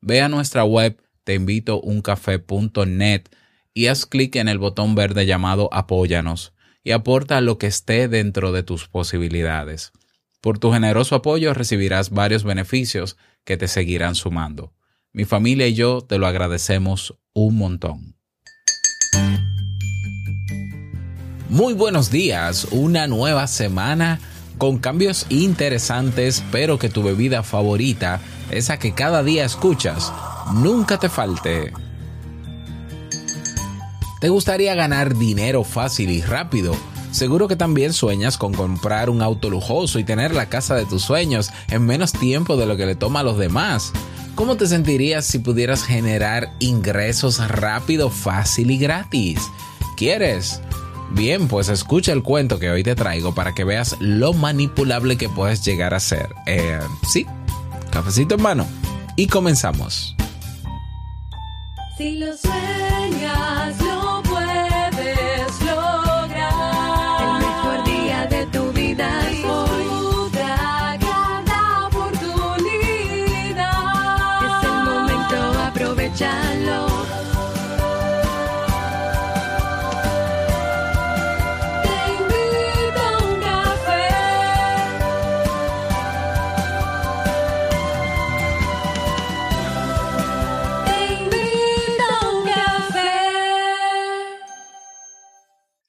Ve a nuestra web teinvitouncafé.net y haz clic en el botón verde llamado Apóyanos y aporta lo que esté dentro de tus posibilidades. Por tu generoso apoyo recibirás varios beneficios que te seguirán sumando. Mi familia y yo te lo agradecemos un montón. Muy buenos días, una nueva semana con cambios interesantes, pero que tu bebida favorita, esa que cada día escuchas, nunca te falte. ¿Te gustaría ganar dinero fácil y rápido? Seguro que también sueñas con comprar un auto lujoso y tener la casa de tus sueños en menos tiempo de lo que le toma a los demás. ¿Cómo te sentirías si pudieras generar ingresos rápido, fácil y gratis? ¿Quieres? Bien, pues escucha el cuento que hoy te traigo para que veas lo manipulable que puedes llegar a ser. Eh, sí, cafecito en mano. Y comenzamos.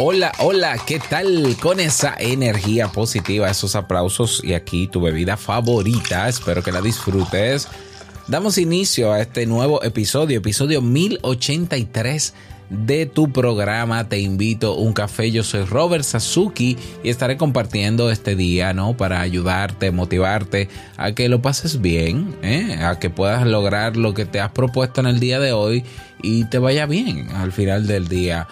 Hola, hola, ¿qué tal? Con esa energía positiva, esos aplausos y aquí tu bebida favorita, espero que la disfrutes. Damos inicio a este nuevo episodio, episodio 1083 de tu programa Te invito a un café. Yo soy Robert Sasuki y estaré compartiendo este día, ¿no? Para ayudarte, motivarte a que lo pases bien, ¿eh? a que puedas lograr lo que te has propuesto en el día de hoy y te vaya bien al final del día.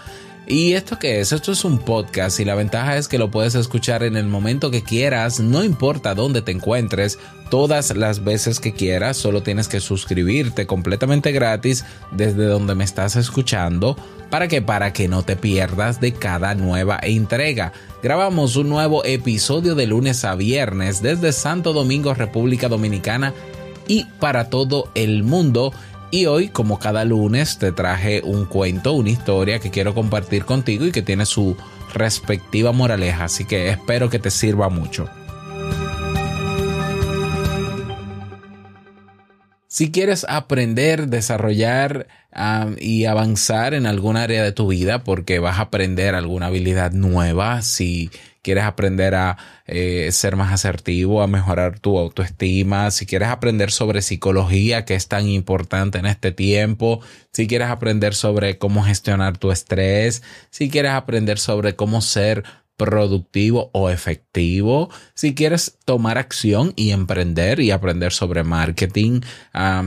¿Y esto qué es? Esto es un podcast y la ventaja es que lo puedes escuchar en el momento que quieras, no importa dónde te encuentres, todas las veces que quieras, solo tienes que suscribirte completamente gratis desde donde me estás escuchando. ¿Para que Para que no te pierdas de cada nueva entrega. Grabamos un nuevo episodio de lunes a viernes desde Santo Domingo, República Dominicana y para todo el mundo. Y hoy, como cada lunes, te traje un cuento, una historia que quiero compartir contigo y que tiene su respectiva moraleja, así que espero que te sirva mucho. Si quieres aprender, desarrollar y avanzar en algún área de tu vida, porque vas a aprender alguna habilidad nueva, si quieres aprender a eh, ser más asertivo, a mejorar tu autoestima, si quieres aprender sobre psicología, que es tan importante en este tiempo, si quieres aprender sobre cómo gestionar tu estrés, si quieres aprender sobre cómo ser productivo o efectivo. Si quieres tomar acción y emprender y aprender sobre marketing,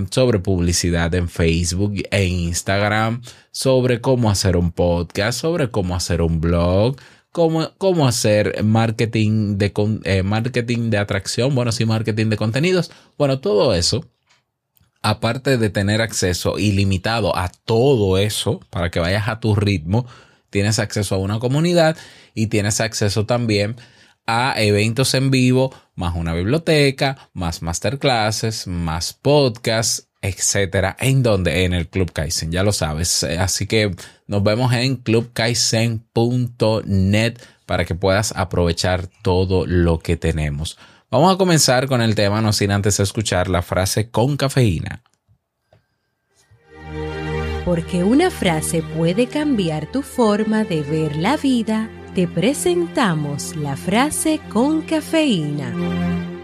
sobre publicidad en Facebook e Instagram, sobre cómo hacer un podcast, sobre cómo hacer un blog, cómo, cómo hacer marketing de, eh, marketing de atracción, bueno, sí, marketing de contenidos, bueno, todo eso. Aparte de tener acceso ilimitado a todo eso para que vayas a tu ritmo, tienes acceso a una comunidad y tienes acceso también a eventos en vivo, más una biblioteca, más masterclasses, más podcasts, etcétera. ¿En donde En el Club Kaizen, ya lo sabes. Eh, Así que nos vemos en clubkaizen.net para que puedas aprovechar todo lo que tenemos. Vamos a comenzar con el tema, no sin antes escuchar la frase con cafeína. Porque una frase puede cambiar tu forma de ver la vida, te presentamos la frase con cafeína.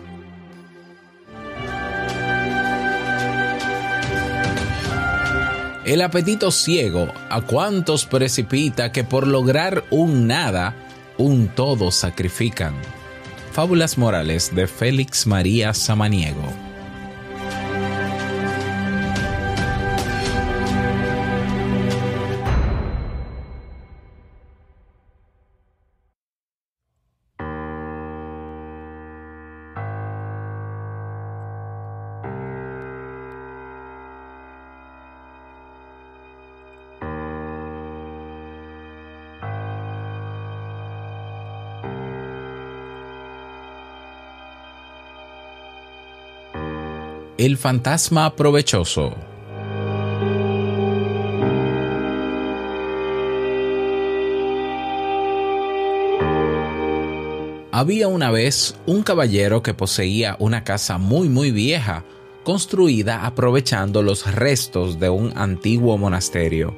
El apetito ciego a cuantos precipita que por lograr un nada, un todo sacrifican. Fábulas Morales de Félix María Samaniego. El fantasma provechoso. Había una vez un caballero que poseía una casa muy muy vieja, construida aprovechando los restos de un antiguo monasterio.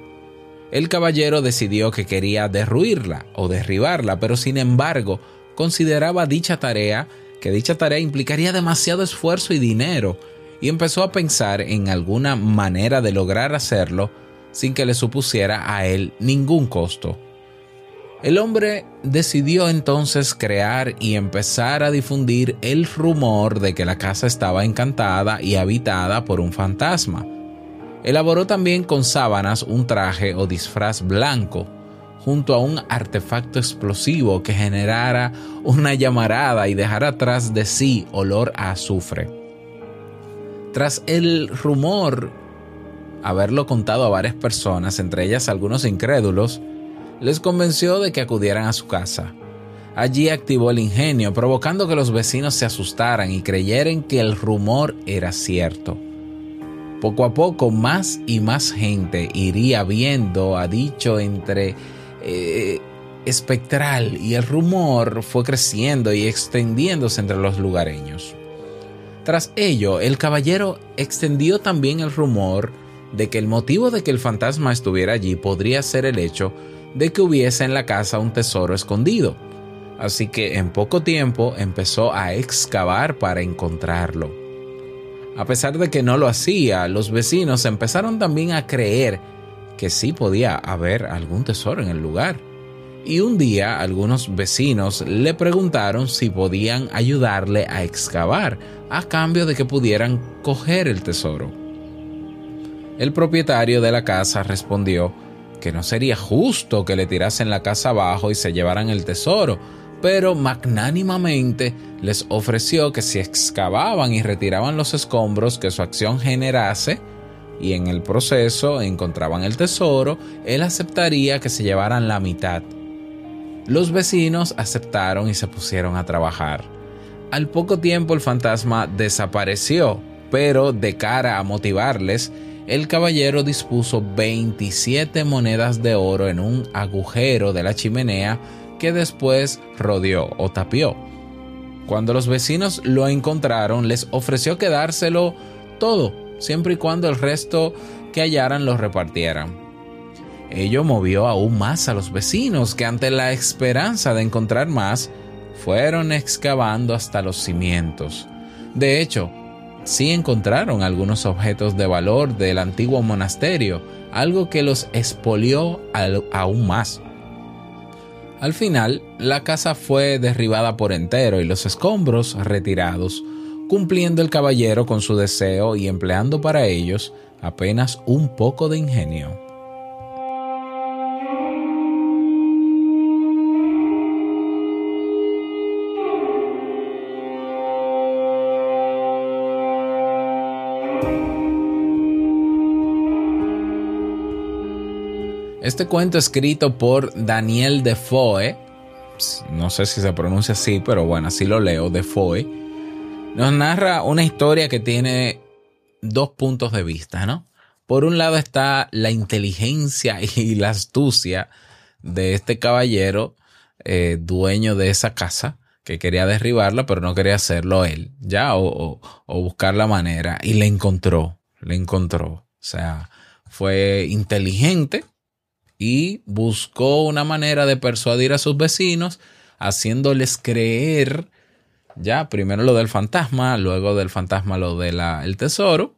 El caballero decidió que quería derruirla o derribarla, pero sin embargo consideraba dicha tarea que dicha tarea implicaría demasiado esfuerzo y dinero, y empezó a pensar en alguna manera de lograr hacerlo sin que le supusiera a él ningún costo. El hombre decidió entonces crear y empezar a difundir el rumor de que la casa estaba encantada y habitada por un fantasma. Elaboró también con sábanas un traje o disfraz blanco, junto a un artefacto explosivo que generara una llamarada y dejara atrás de sí olor a azufre. Tras el rumor haberlo contado a varias personas, entre ellas algunos incrédulos, les convenció de que acudieran a su casa. Allí activó el ingenio, provocando que los vecinos se asustaran y creyeran que el rumor era cierto. Poco a poco más y más gente iría viendo a dicho entre eh, espectral y el rumor fue creciendo y extendiéndose entre los lugareños. Tras ello, el caballero extendió también el rumor de que el motivo de que el fantasma estuviera allí podría ser el hecho de que hubiese en la casa un tesoro escondido. Así que en poco tiempo empezó a excavar para encontrarlo. A pesar de que no lo hacía, los vecinos empezaron también a creer que sí podía haber algún tesoro en el lugar. Y un día algunos vecinos le preguntaron si podían ayudarle a excavar a cambio de que pudieran coger el tesoro. El propietario de la casa respondió que no sería justo que le tirasen la casa abajo y se llevaran el tesoro, pero magnánimamente les ofreció que si excavaban y retiraban los escombros que su acción generase, y en el proceso encontraban el tesoro, él aceptaría que se llevaran la mitad. Los vecinos aceptaron y se pusieron a trabajar. Al poco tiempo el fantasma desapareció, pero de cara a motivarles, el caballero dispuso 27 monedas de oro en un agujero de la chimenea que después rodeó o tapió. Cuando los vecinos lo encontraron, les ofreció quedárselo todo, siempre y cuando el resto que hallaran lo repartieran. Ello movió aún más a los vecinos que ante la esperanza de encontrar más, fueron excavando hasta los cimientos. De hecho, sí encontraron algunos objetos de valor del antiguo monasterio, algo que los expolió aún más. Al final, la casa fue derribada por entero y los escombros retirados, cumpliendo el caballero con su deseo y empleando para ellos apenas un poco de ingenio. Este cuento escrito por Daniel Defoe, no sé si se pronuncia así, pero bueno, así lo leo, Defoe, nos narra una historia que tiene dos puntos de vista, ¿no? Por un lado está la inteligencia y la astucia de este caballero, eh, dueño de esa casa, que quería derribarla, pero no quería hacerlo él, ya, o, o, o buscar la manera, y le encontró, le encontró. O sea, fue inteligente y buscó una manera de persuadir a sus vecinos, haciéndoles creer, ya, primero lo del fantasma, luego del fantasma lo del tesoro,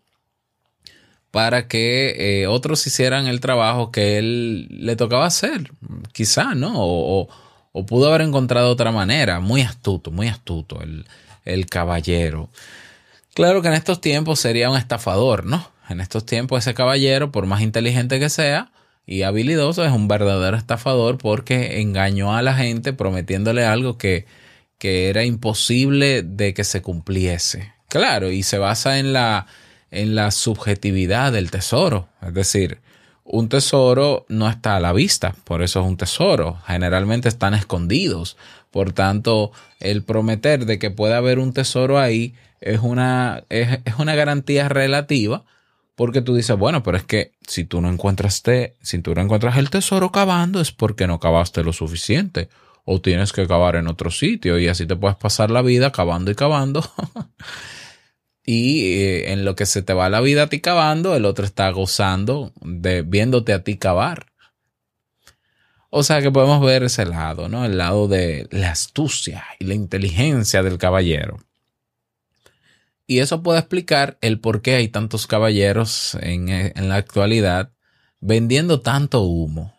para que eh, otros hicieran el trabajo que él le tocaba hacer, quizá, ¿no? O, o- o pudo haber encontrado otra manera, muy astuto, muy astuto el, el caballero. Claro que en estos tiempos sería un estafador, ¿no? En estos tiempos ese caballero, por más inteligente que sea y habilidoso, es un verdadero estafador porque engañó a la gente prometiéndole algo que, que era imposible de que se cumpliese. Claro, y se basa en la, en la subjetividad del tesoro. Es decir, un tesoro no está a la vista, por eso es un tesoro. Generalmente están escondidos. Por tanto, el prometer de que puede haber un tesoro ahí es una, es, es una garantía relativa. Porque tú dices, bueno, pero es que si tú no encuentras si tú no encuentras el tesoro cavando, es porque no cavaste lo suficiente. O tienes que cavar en otro sitio y así te puedes pasar la vida cavando y cavando. y eh, en lo que se te va la vida a ti cavando, el otro está gozando de viéndote a ti cavar. O sea que podemos ver ese lado, ¿no? El lado de la astucia y la inteligencia del caballero. Y eso puede explicar el por qué hay tantos caballeros en, eh, en la actualidad vendiendo tanto humo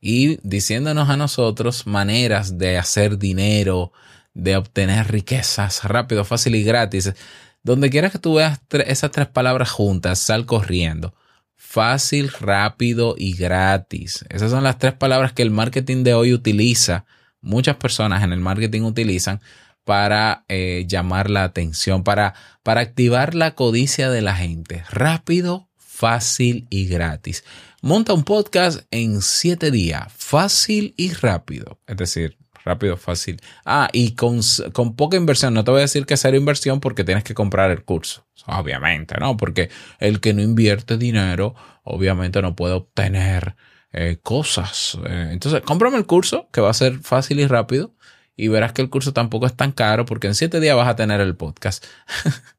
y diciéndonos a nosotros maneras de hacer dinero, de obtener riquezas rápido, fácil y gratis. Donde quieras que tú veas esas tres palabras juntas, sal corriendo. Fácil, rápido y gratis. Esas son las tres palabras que el marketing de hoy utiliza. Muchas personas en el marketing utilizan para eh, llamar la atención, para, para activar la codicia de la gente. Rápido, fácil y gratis. Monta un podcast en siete días, fácil y rápido. Es decir, rápido, fácil. Ah, y con, con poca inversión. No te voy a decir que cero inversión porque tienes que comprar el curso. Obviamente, ¿no? Porque el que no invierte dinero, obviamente no puede obtener eh, cosas. Eh, entonces, cómprame el curso, que va a ser fácil y rápido. Y verás que el curso tampoco es tan caro porque en siete días vas a tener el podcast.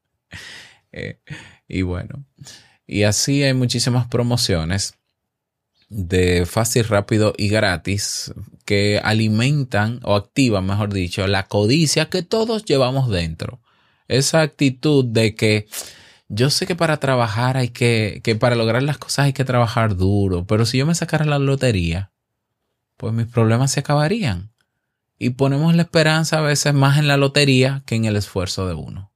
Eh, y bueno, y así hay muchísimas promociones de fácil, rápido y gratis que alimentan o activan, mejor dicho, la codicia que todos llevamos dentro. Esa actitud de que yo sé que para trabajar hay que, que para lograr las cosas hay que trabajar duro, pero si yo me sacara la lotería, pues mis problemas se acabarían. Y ponemos la esperanza a veces más en la lotería que en el esfuerzo de uno.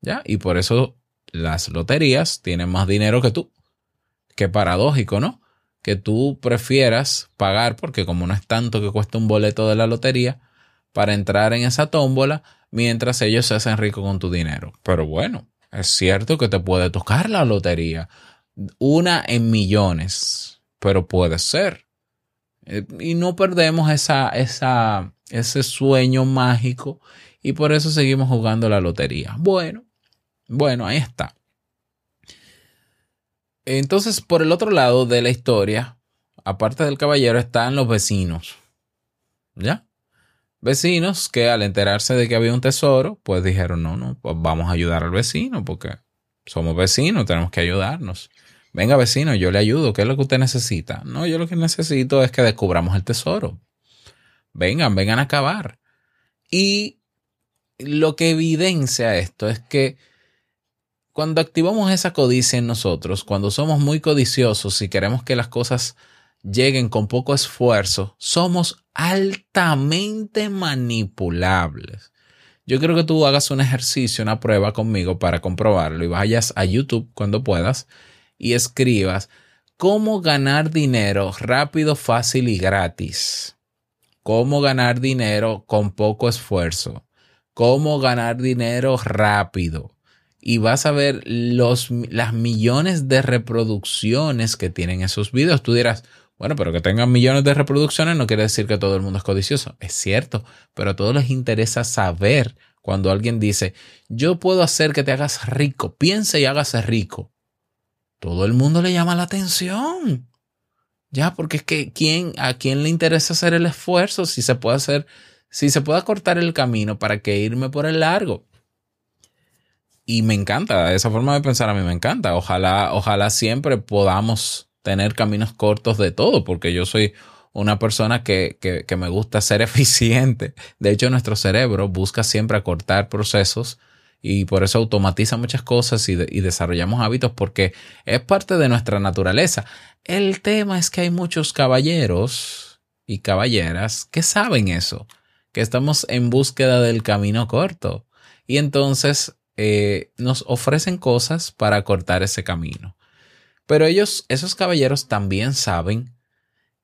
¿Ya? Y por eso las loterías tienen más dinero que tú. Qué paradójico, ¿no? Que tú prefieras pagar, porque como no es tanto que cuesta un boleto de la lotería, para entrar en esa tómbola, mientras ellos se hacen ricos con tu dinero. Pero bueno, es cierto que te puede tocar la lotería. Una en millones, pero puede ser. Eh, Y no perdemos esa, esa, ese sueño mágico y por eso seguimos jugando la lotería. Bueno, bueno, ahí está. Entonces, por el otro lado de la historia, aparte del caballero, están los vecinos. ¿Ya? Vecinos que al enterarse de que había un tesoro, pues dijeron, no, no, pues vamos a ayudar al vecino porque somos vecinos, tenemos que ayudarnos. Venga, vecino, yo le ayudo. ¿Qué es lo que usted necesita? No, yo lo que necesito es que descubramos el tesoro. Vengan, vengan a acabar. Y lo que evidencia esto es que cuando activamos esa codicia en nosotros, cuando somos muy codiciosos y queremos que las cosas lleguen con poco esfuerzo, somos altamente manipulables. Yo quiero que tú hagas un ejercicio, una prueba conmigo para comprobarlo y vayas a YouTube cuando puedas y escribas cómo ganar dinero rápido, fácil y gratis. Cómo ganar dinero con poco esfuerzo. Cómo ganar dinero rápido. Y vas a ver los, las millones de reproducciones que tienen esos videos. Tú dirás, bueno, pero que tengan millones de reproducciones no quiere decir que todo el mundo es codicioso. Es cierto, pero a todos les interesa saber cuando alguien dice, yo puedo hacer que te hagas rico, piensa y hágase rico. Todo el mundo le llama la atención. Ya, porque es que ¿quién, a quién le interesa hacer el esfuerzo si se puede hacer, si se puede cortar el camino para que irme por el largo. Y me encanta, esa forma de pensar a mí me encanta. Ojalá, ojalá siempre podamos tener caminos cortos de todo, porque yo soy una persona que, que, que me gusta ser eficiente. De hecho, nuestro cerebro busca siempre acortar procesos y por eso automatiza muchas cosas y, de- y desarrollamos hábitos porque es parte de nuestra naturaleza. El tema es que hay muchos caballeros y caballeras que saben eso, que estamos en búsqueda del camino corto y entonces eh, nos ofrecen cosas para cortar ese camino. Pero ellos, esos caballeros también saben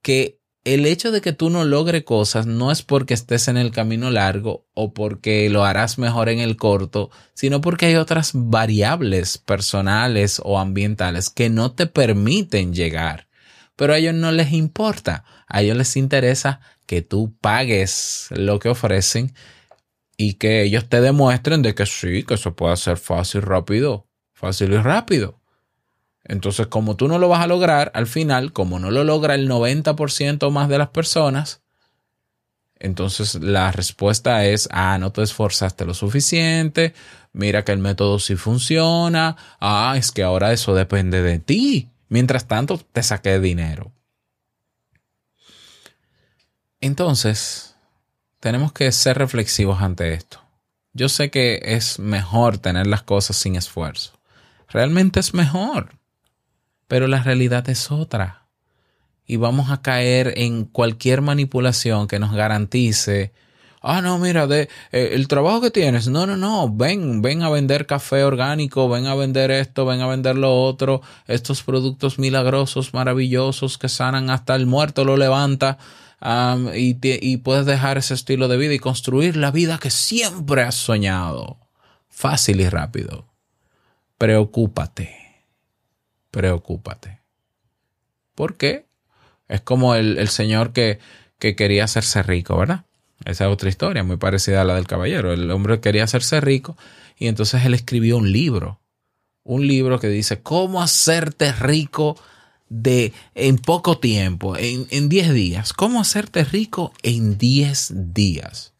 que el hecho de que tú no logres cosas no es porque estés en el camino largo o porque lo harás mejor en el corto, sino porque hay otras variables personales o ambientales que no te permiten llegar. Pero a ellos no les importa, a ellos les interesa que tú pagues lo que ofrecen y que ellos te demuestren de que sí, que eso puede ser fácil, rápido, fácil y rápido. Entonces, como tú no lo vas a lograr, al final, como no lo logra el 90% más de las personas, entonces la respuesta es, ah, no te esforzaste lo suficiente, mira que el método sí funciona, ah, es que ahora eso depende de ti. Mientras tanto, te saqué dinero. Entonces, tenemos que ser reflexivos ante esto. Yo sé que es mejor tener las cosas sin esfuerzo. Realmente es mejor. Pero la realidad es otra. Y vamos a caer en cualquier manipulación que nos garantice. Ah, no, mira, de, eh, el trabajo que tienes. No, no, no. Ven, ven a vender café orgánico, ven a vender esto, ven a vender lo otro. Estos productos milagrosos, maravillosos que sanan hasta el muerto, lo levanta. am, y, y puedes dejar ese estilo de vida y construir la vida que siempre has soñado. Fácil y rápido. Preocúpate preocúpate. ¿Por qué? Es como el, el señor que, que quería hacerse rico, ¿verdad? Esa es otra historia muy parecida a la del caballero. El hombre quería hacerse rico y entonces él escribió un libro. Un libro que dice cómo hacerte rico de en poco tiempo, en, en 10 días. Cómo hacerte rico en 10 días.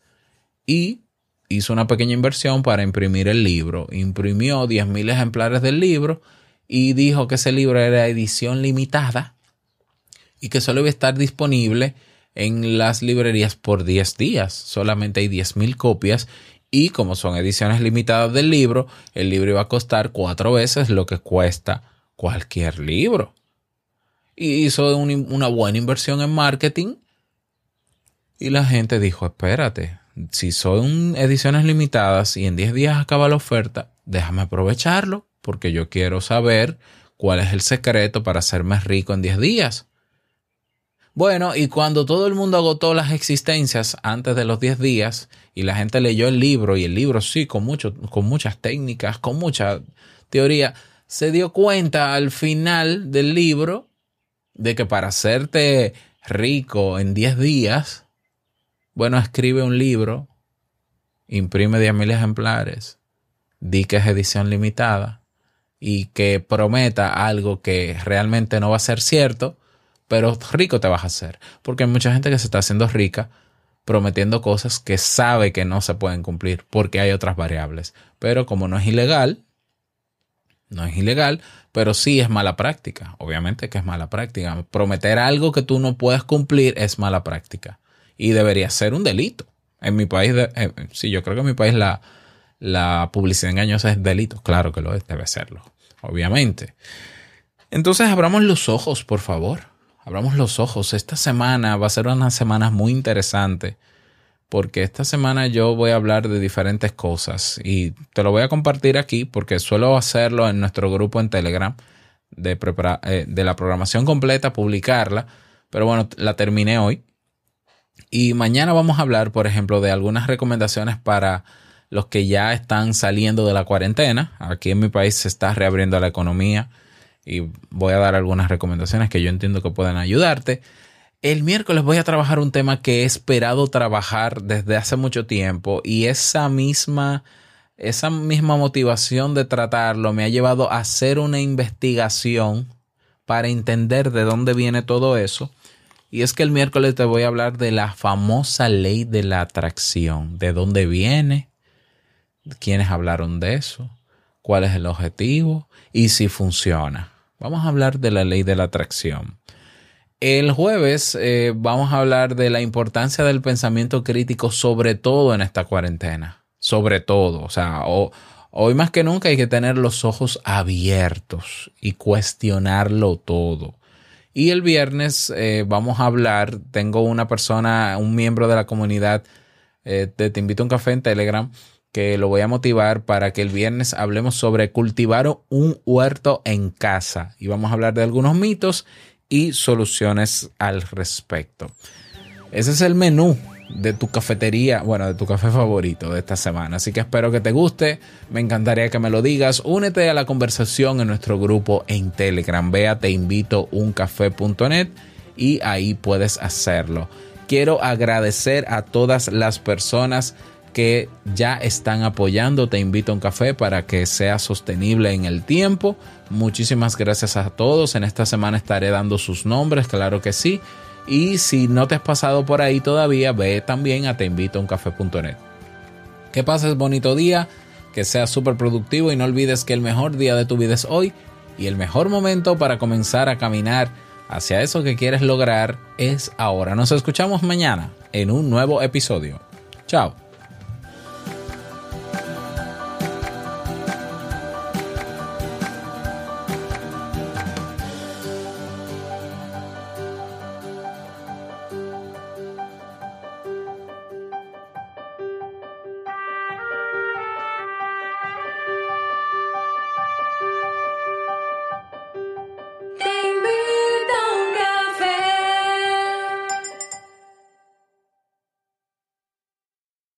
Y hizo una pequeña inversión para imprimir el libro. Imprimió 10.000 ejemplares del libro y dijo que ese libro era edición limitada y que solo iba a estar disponible en las librerías por 10 días. Solamente hay 10.000 copias y como son ediciones limitadas del libro, el libro iba a costar cuatro veces lo que cuesta cualquier libro. Y hizo un- una buena inversión en marketing y la gente dijo, espérate, si son ediciones limitadas y en 10 días acaba la oferta, déjame aprovecharlo porque yo quiero saber cuál es el secreto para hacerme rico en 10 días. Bueno, y cuando todo el mundo agotó las existencias antes de los 10 días y la gente leyó el libro y el libro sí, con, mucho, con muchas técnicas, con mucha teoría, se dio cuenta al final del libro de que para hacerte rico en 10 días, bueno, escribe un libro, imprime 10.000 ejemplares, di que es edición limitada y que prometa algo que realmente no va a ser cierto, pero rico te vas a hacer. Porque hay mucha gente que se está haciendo rica prometiendo cosas que sabe que no se pueden cumplir porque hay otras variables. Pero como no es ilegal, no es ilegal, pero sí es mala práctica. Obviamente que es mala práctica. Prometer algo que tú no puedes cumplir es mala práctica. Y debería ser un delito. En mi país, eh, sí, yo creo que en mi país la, la publicidad engañosa es delito. Claro que lo es, debe serlo. Obviamente. Entonces abramos los ojos, por favor. Abramos los ojos. Esta semana va a ser una semana muy interesante porque esta semana yo voy a hablar de diferentes cosas y te lo voy a compartir aquí porque suelo hacerlo en nuestro grupo en Telegram de, eh, de la programación completa, publicarla, pero bueno, la terminé hoy. Y mañana vamos a hablar, por ejemplo, de algunas recomendaciones para los que ya están saliendo de la cuarentena. Aquí en mi país se está reabriendo la economía y voy a dar algunas recomendaciones que yo entiendo que pueden ayudarte. El miércoles voy a trabajar un tema que he esperado trabajar desde hace mucho tiempo y esa misma, esa misma motivación de tratarlo me ha llevado a hacer una investigación para entender de dónde viene todo eso. Y es que el miércoles te voy a hablar de la famosa ley de la atracción, de dónde viene, quiénes hablaron de eso, cuál es el objetivo y si funciona. Vamos a hablar de la ley de la atracción. El jueves eh, vamos a hablar de la importancia del pensamiento crítico, sobre todo en esta cuarentena. Sobre todo. O sea, hoy más que nunca hay que tener los ojos abiertos y cuestionarlo todo. Y el viernes eh, vamos a hablar, tengo una persona, un miembro de la comunidad eh, Te invito a un café en Telegram, que lo voy a motivar para que el viernes hablemos sobre cultivar un huerto en casa. Y vamos a hablar de algunos mitos y soluciones al respecto. Ese es el menú de tu cafetería, bueno, de tu café favorito de esta semana. Así que espero que te guste. Me encantaría que me lo digas. Únete a la conversación en nuestro grupo en Telegram. Ve a teinvitouncafé.net y ahí puedes hacerlo. Quiero agradecer a todas las personas que ya están apoyando Te invito a un café para que sea sostenible en el tiempo. Muchísimas gracias a todos. En esta semana estaré dando sus nombres, claro que sí. Y si no te has pasado por ahí todavía, ve también a teinvitouncafé.net. Que pases bonito día, que seas súper productivo y no olvides que el mejor día de tu vida es hoy y el mejor momento para comenzar a caminar hacia eso que quieres lograr es ahora. Nos escuchamos mañana en un nuevo episodio. Chao.